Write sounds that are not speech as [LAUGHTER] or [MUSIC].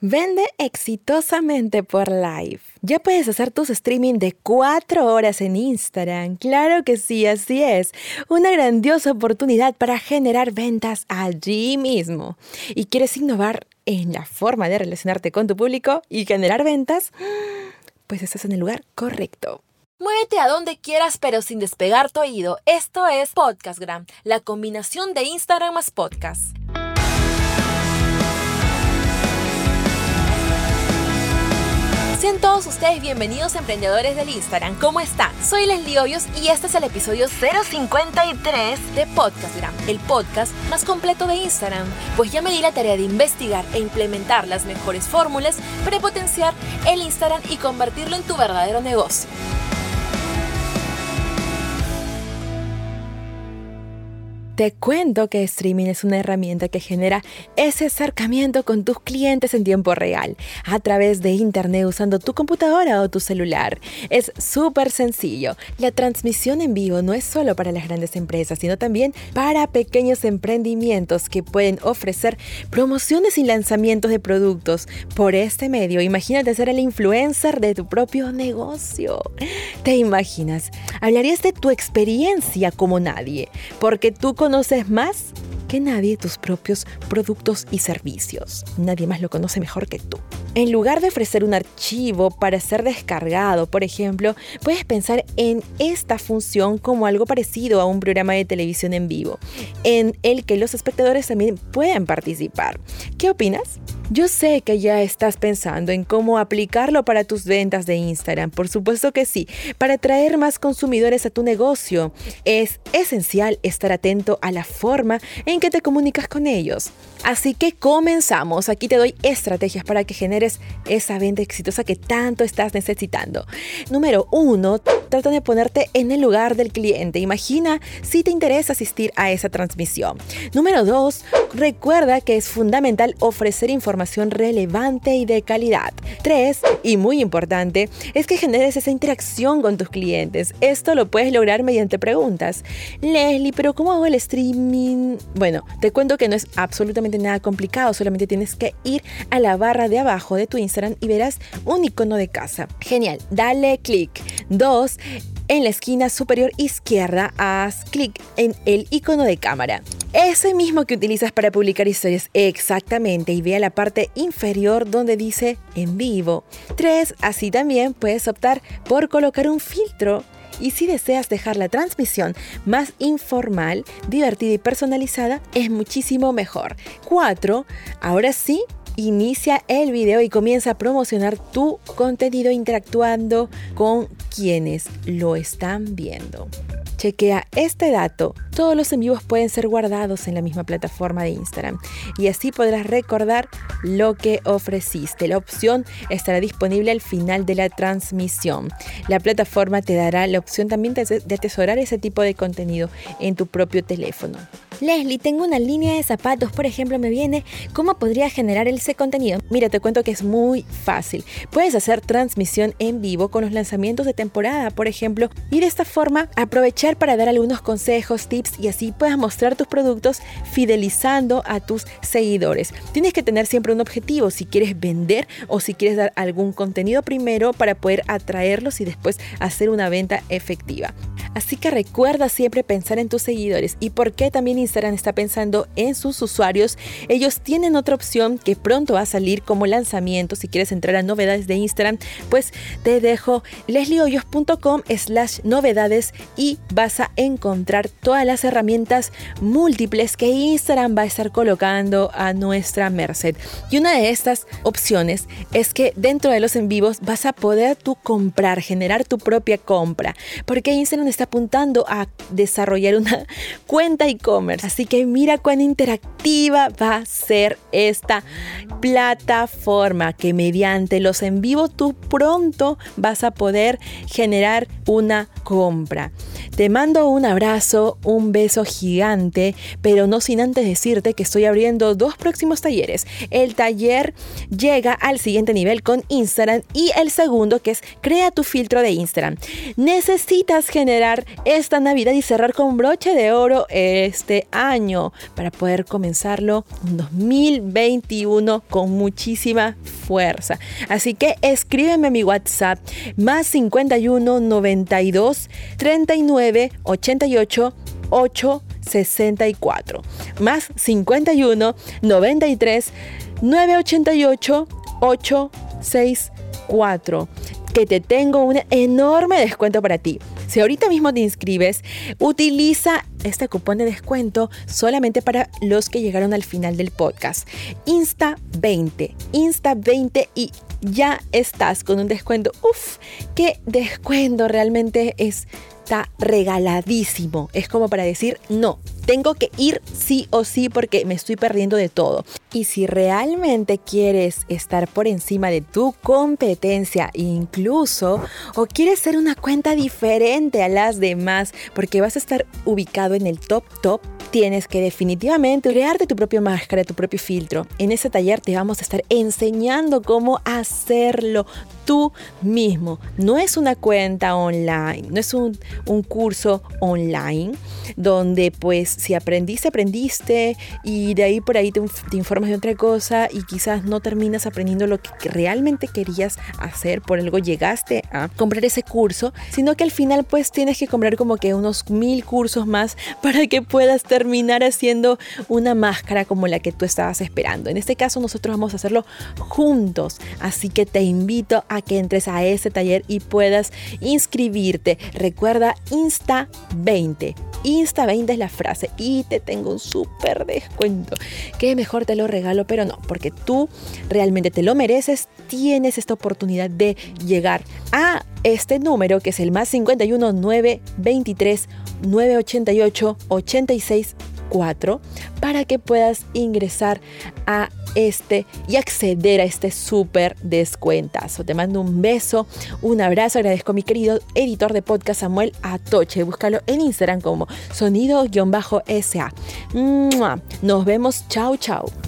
Vende exitosamente por live. Ya puedes hacer tus streaming de 4 horas en Instagram. Claro que sí, así es. Una grandiosa oportunidad para generar ventas allí mismo. ¿Y quieres innovar en la forma de relacionarte con tu público y generar ventas? Pues estás en el lugar correcto. Muévete a donde quieras pero sin despegar tu oído. Esto es Podcastgram, la combinación de Instagram más podcast. Todos ustedes bienvenidos emprendedores del Instagram. ¿Cómo están? Soy Leslie Hoyos y este es el episodio 053 de Podcastgram, el podcast más completo de Instagram. Pues ya me di la tarea de investigar e implementar las mejores fórmulas para potenciar el Instagram y convertirlo en tu verdadero negocio. Te cuento que streaming es una herramienta que genera ese acercamiento con tus clientes en tiempo real, a través de internet usando tu computadora o tu celular. Es súper sencillo. La transmisión en vivo no es solo para las grandes empresas, sino también para pequeños emprendimientos que pueden ofrecer promociones y lanzamientos de productos. Por este medio, imagínate ser el influencer de tu propio negocio. ¿Te imaginas? Hablarías de tu experiencia como nadie, porque tú conoces más que nadie tus propios productos y servicios. Nadie más lo conoce mejor que tú. En lugar de ofrecer un archivo para ser descargado, por ejemplo, puedes pensar en esta función como algo parecido a un programa de televisión en vivo, en el que los espectadores también pueden participar. ¿Qué opinas? Yo sé que ya estás pensando en cómo aplicarlo para tus ventas de Instagram. Por supuesto que sí. Para atraer más consumidores a tu negocio, es esencial estar atento a la forma en que te comunicas con ellos. Así que comenzamos. Aquí te doy estrategias para que generes esa venta exitosa que tanto estás necesitando. Número uno, trata de ponerte en el lugar del cliente. Imagina si te interesa asistir a esa transmisión. Número dos, recuerda que es fundamental ofrecer información relevante y de calidad. Tres, y muy importante, es que generes esa interacción con tus clientes. Esto lo puedes lograr mediante preguntas. Leslie, pero ¿cómo hago el streaming? Bueno, te cuento que no es absolutamente nada complicado, solamente tienes que ir a la barra de abajo de tu Instagram y verás un icono de casa. Genial, dale clic. Dos, en la esquina superior izquierda haz clic en el icono de cámara. Ese mismo que utilizas para publicar historias exactamente y ve a la parte inferior donde dice en vivo. 3. Así también puedes optar por colocar un filtro y si deseas dejar la transmisión más informal, divertida y personalizada, es muchísimo mejor. 4. Ahora sí, inicia el video y comienza a promocionar tu contenido interactuando con quienes lo están viendo. Chequea este dato. Todos los en vivos pueden ser guardados en la misma plataforma de Instagram y así podrás recordar lo que ofreciste. La opción estará disponible al final de la transmisión. La plataforma te dará la opción también de atesorar ese tipo de contenido en tu propio teléfono. Leslie, tengo una línea de zapatos, por ejemplo, me viene, ¿cómo podría generar ese contenido? Mira, te cuento que es muy fácil. Puedes hacer transmisión en vivo con los lanzamientos de temporada, por ejemplo, y de esta forma aprovechar para dar algunos consejos, tips y así puedas mostrar tus productos fidelizando a tus seguidores. Tienes que tener siempre un objetivo, si quieres vender o si quieres dar algún contenido primero para poder atraerlos y después hacer una venta efectiva. Así que recuerda siempre pensar en tus seguidores y por qué también Instagram está pensando en sus usuarios. Ellos tienen otra opción que pronto va a salir como lanzamiento. Si quieres entrar a novedades de Instagram, pues te dejo lesliehoyos.com slash novedades y vas a encontrar todas las herramientas múltiples que Instagram va a estar colocando a nuestra merced. Y una de estas opciones es que dentro de los en vivos vas a poder tú comprar, generar tu propia compra, porque Instagram está apuntando a desarrollar una [LAUGHS] cuenta e-commerce Así que mira cuán interactiva va a ser esta plataforma que mediante los en vivo tú pronto vas a poder generar una compra. Te mando un abrazo, un beso gigante, pero no sin antes decirte que estoy abriendo dos próximos talleres. El taller llega al siguiente nivel con Instagram y el segundo que es Crea tu filtro de Instagram. Necesitas generar esta Navidad y cerrar con broche de oro este año para poder comenzarlo en 2021 con muchísima fuerza. Así que escríbeme a mi WhatsApp más 51 92 39 88 8 64 más 51 93 988 864 que te tengo un enorme descuento para ti. Si ahorita mismo te inscribes, utiliza este cupón de descuento solamente para los que llegaron al final del podcast. Insta20, Insta20 y ya estás con un descuento. Uf, qué descuento realmente es está regaladísimo. Es como para decir, no, tengo que ir sí o sí porque me estoy perdiendo de todo. Y si realmente quieres estar por encima de tu competencia incluso, o quieres ser una cuenta diferente a las demás porque vas a estar ubicado en el top top, tienes que definitivamente crearte tu propia máscara, tu propio filtro. En ese taller te vamos a estar enseñando cómo hacerlo tú mismo. No es una cuenta online, no es un, un curso online donde pues si aprendiste, aprendiste y de ahí por ahí te, te, informas de otra cosa y quizás no terminas aprendiendo lo que realmente querías hacer, por algo llegaste a comprar ese curso, sino que al final pues tienes que comprar como que unos mil cursos más para que puedas terminar haciendo una máscara como la que tú estabas esperando. En este caso nosotros vamos a hacerlo juntos, así que te invito a que entres a ese taller y puedas inscribirte. Recuerda Insta 20. Insta 20 es la frase y te tengo un súper descuento. Que mejor te lo regalo, pero no, porque tú realmente te lo mereces. Tienes esta oportunidad de llegar a este número que es el más 51 923 988 86 4 para que puedas ingresar a este y acceder a este súper descuentazo. Te mando un beso, un abrazo, agradezco a mi querido editor de podcast Samuel Atoche. Búscalo en Instagram como sonido-sa. Nos vemos, chao, chao.